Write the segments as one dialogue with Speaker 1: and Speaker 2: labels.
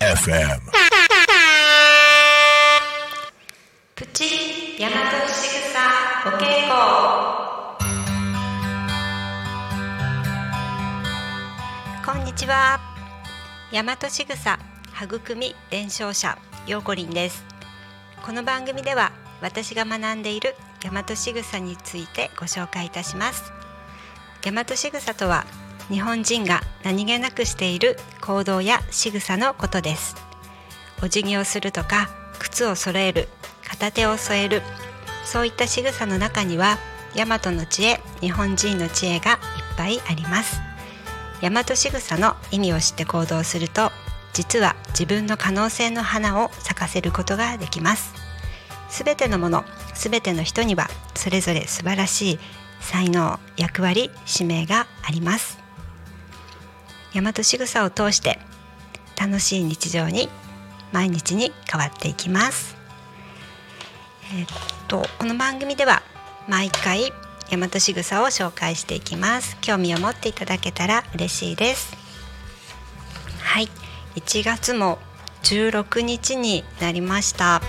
Speaker 1: FM.
Speaker 2: プチ大和しぐさお稽古こんにちは大和しぐさ育み伝承者ようこりんですこの番組では私が学んでいる大和しぐさについてご紹介いたします。大和しぐさとは日本人が何気なくしている行動や仕草のことです。お辞儀をするとか靴を揃える片手を添えるそういった仕草の中には大和の知恵日本人の知恵がいっぱいあります。大和仕草の意味を知って行動すると実は自分の可能性の花を咲かせることができます。すべてのものすべての人にはそれぞれ素晴らしい才能役割使命があります。大和仕草を通して楽しい日常に毎日に変わっていきます。えーっとこの番組では毎回大和仕草を紹介していきます。興味を持っていただけたら嬉しいです。はい。1月も16日になりました。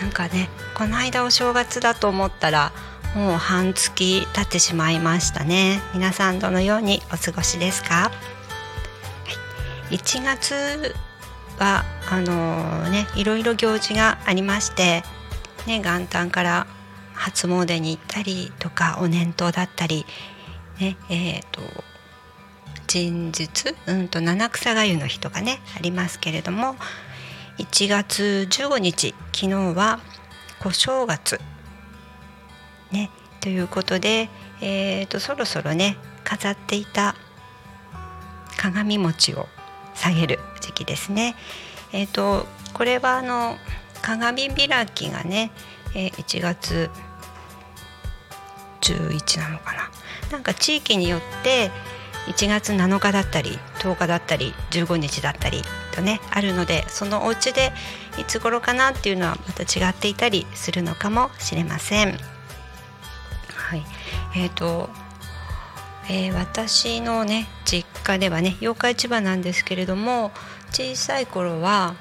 Speaker 2: なんかねこの間お正月だと思ったらもう半月経ってしまいましたね。皆さんどのようにお過ごしですか、はい、1月はあのねいろいろ行事がありましてね元旦から初詣に行ったりとかお年頭だったりねえー、と神日うんと七草がゆの日とかねありますけれども1月15日昨日は小正月ねということで、えー、とそろそろね飾っていた鏡餅を下げる時期ですね。えー、とこれはあの鏡開きがね、えー1月11なのかななんか地域によって1月7日だったり10日だったり15日だったりとねあるのでそのお家でいつ頃かなっていうのはまた違っていたりするのかもしれません。はい、えーとえー私のね実家ではね八日市場なんですけれども小さい頃は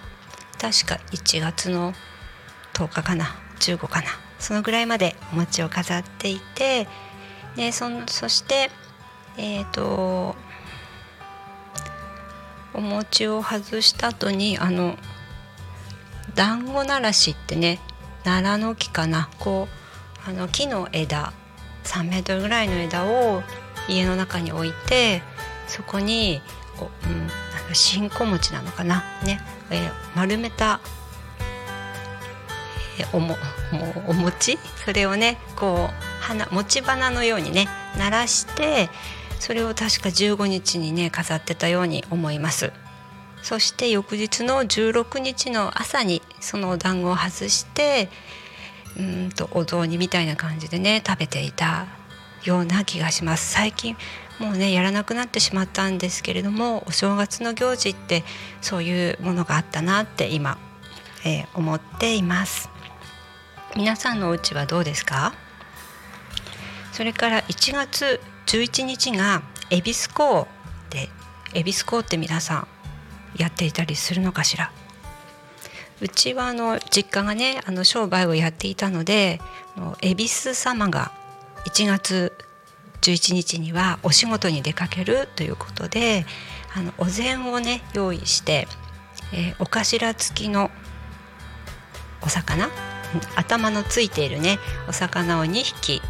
Speaker 2: 確か1月の10日かな15かなそのぐらいまでお餅を飾っていてでそそしてえっ、とお餅を外した後にあの団子ならしってね奈良の木かな。こうあの木の枝3メートルぐらいの枝を家の中に置いてそこにお、うん、なんか新小餅なのかな。ね、えー丸めたえーおももお餅？それをねこう花餅花のようにね鳴らしてそれを確か15日にね飾ってたように思います。そして翌日の16日の朝にそのお団子を外してうーんとお雑煮みたいな感じでね食べていたような気がします。最近もうねやらなくなってしまったんですけれどもお正月の行事ってそういうものがあったなって今、えー思っています。皆さんのお家はどうですか？それから1月11日が恵比寿港で恵比寿港って皆さんやっていたりするのかしら？うちはあの実家がねあの商売をやっていたので恵比寿様が1月11日にはお仕事に出かけるということであのお膳をね用意して、えーお頭付きのお魚頭のついているねお魚を2匹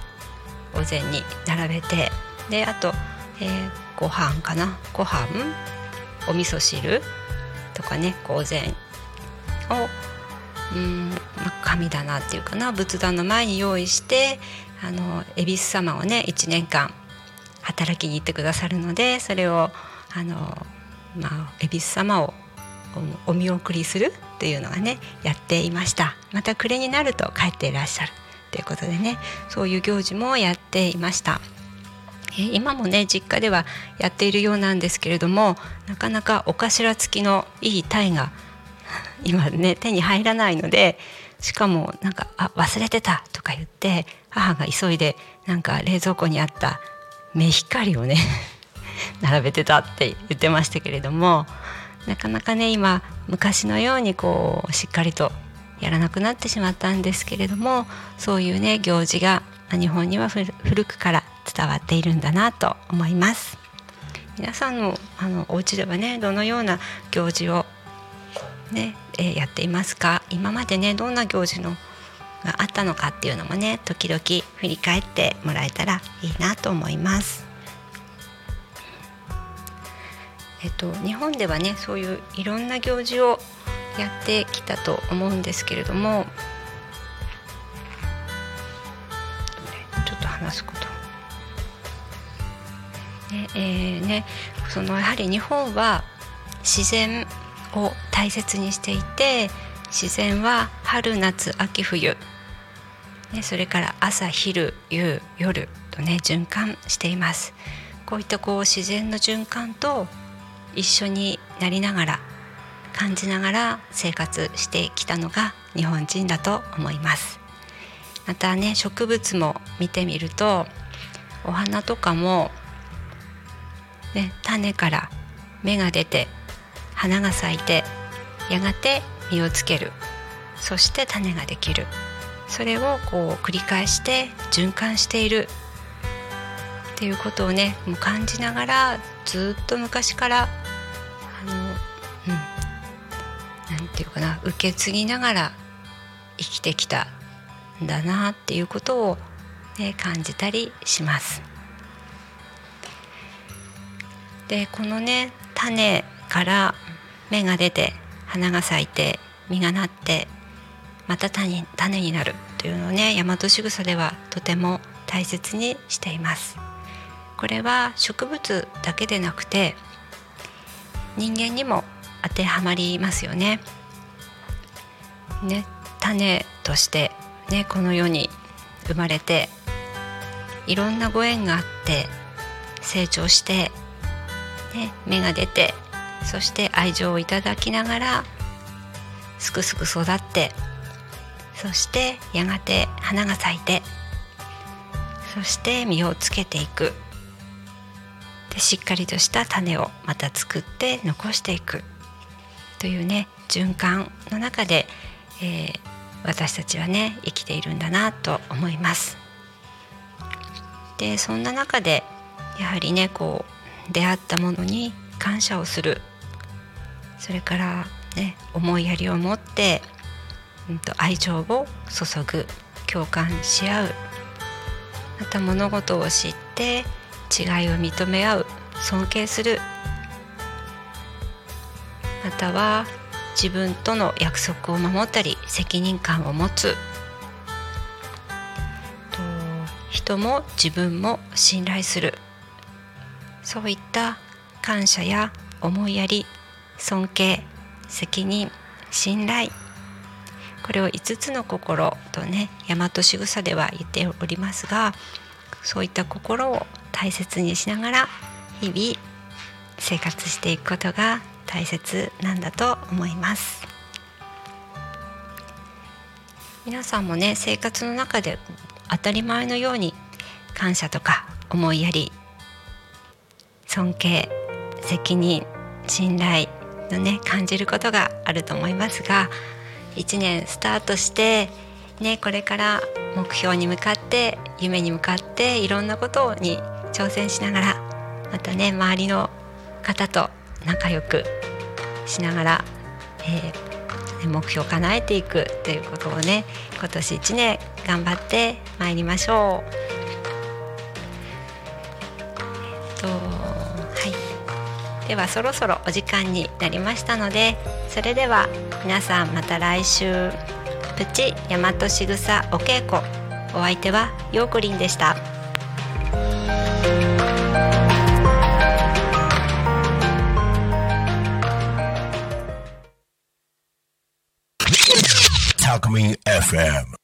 Speaker 2: お膳に並べてであと、えーご飯かな？ご飯？お味噌汁？とかねお膳をうん、まあ神棚っていうかな？仏壇の前に用意してあの恵比寿様をね1年間働きに行ってくださるのでそれをあの、まあ、恵比寿様をお見送りするっていうのがねやっていました。また暮れになると帰っていらっしゃるということでねそういう行事もやっていました。今もね実家ではやっているようなんですけれどもなかなかお頭付きのいい鯛が 今ね手に入らないのでしかもなんか「あ忘れてた」とか言って母が急いでなんか冷蔵庫にあった目光をね 並べてたって言ってましたけれどもなかなかね今昔のようにこうしっかりとやらなくなってしまったんですけれどもそういうね行事が日本には古くから伝わっているんだなと思います皆さんのあのお家ではねどのような行事をね、えー、やっていますか？今までねどんな行事のがあったのかっていうのもね時々振り返ってもらえたらいいなと思います。えっと、日本ではねそういういろんな行事をやってきたと思うんですけれどもちょっと話すこと。ねえーね、そのやはり日本は自然を大切にしていて自然は春夏秋冬、ね、それから朝昼夕夜とね循環しています。こういったこう自然の循環と一緒になりながら感じながら生活してきたのが日本人だと思います。またね植物も見てみるとお花とかも、ね、種から芽が出て花が咲いてやがて実をつける。そして種ができる。それをこう繰り返して循環している。っていうことをねもう感じながらずっと昔からあのうん。なんていうかな受け継ぎながら生きてきたんだなっていうことを、ね、感じたりします。でこのね種から芽が出て花が咲いて実がなってまた種種になるというのをね大和しぐさではとても大切にしています。これは植物だけでなくて人間にも当てはまりますよね。ね種としてねこの世に生まれていろんなご縁があって成長して、ね、芽が出てそして愛情をいただきながらすくすく育ってそしてやがて花が咲いてそして実をつけていくでしっかりとした種をまた作って残していくというね循環の中で、えー、私たちはね生きているんだなと思います。でそんな中でやはりねこう出会ったものに感謝をする。それからね思いやりを持って、うんと、愛情を注ぐ。共感し合う。また物事を知って違いを認め合う。尊敬する。または自分との約束を守ったり責任感を持つ。と人も自分も信頼する。そういった感謝や思いやり尊敬責任信頼。これを5つの心とね大和しぐさでは言っておりますがそういった心を大切にしながら日々生活していくことが大切なんだと思います。皆さんもね生活の中で当たり前のように感謝とか思いやり尊敬責任信頼のね感じることがあると思いますが1年スタートしてねこれから目標に向かって夢に向かっていろんなことに挑戦しながらまたね周りの方と仲良くしながら、えー、目標を叶えていくということをね今年1年頑張ってまいりましょう。ではそろそろお時間になりましたのでそれでは皆さんまた来週。プチ大和しぐさお稽古。お相手はようこりんでした。
Speaker 1: Talk Me FM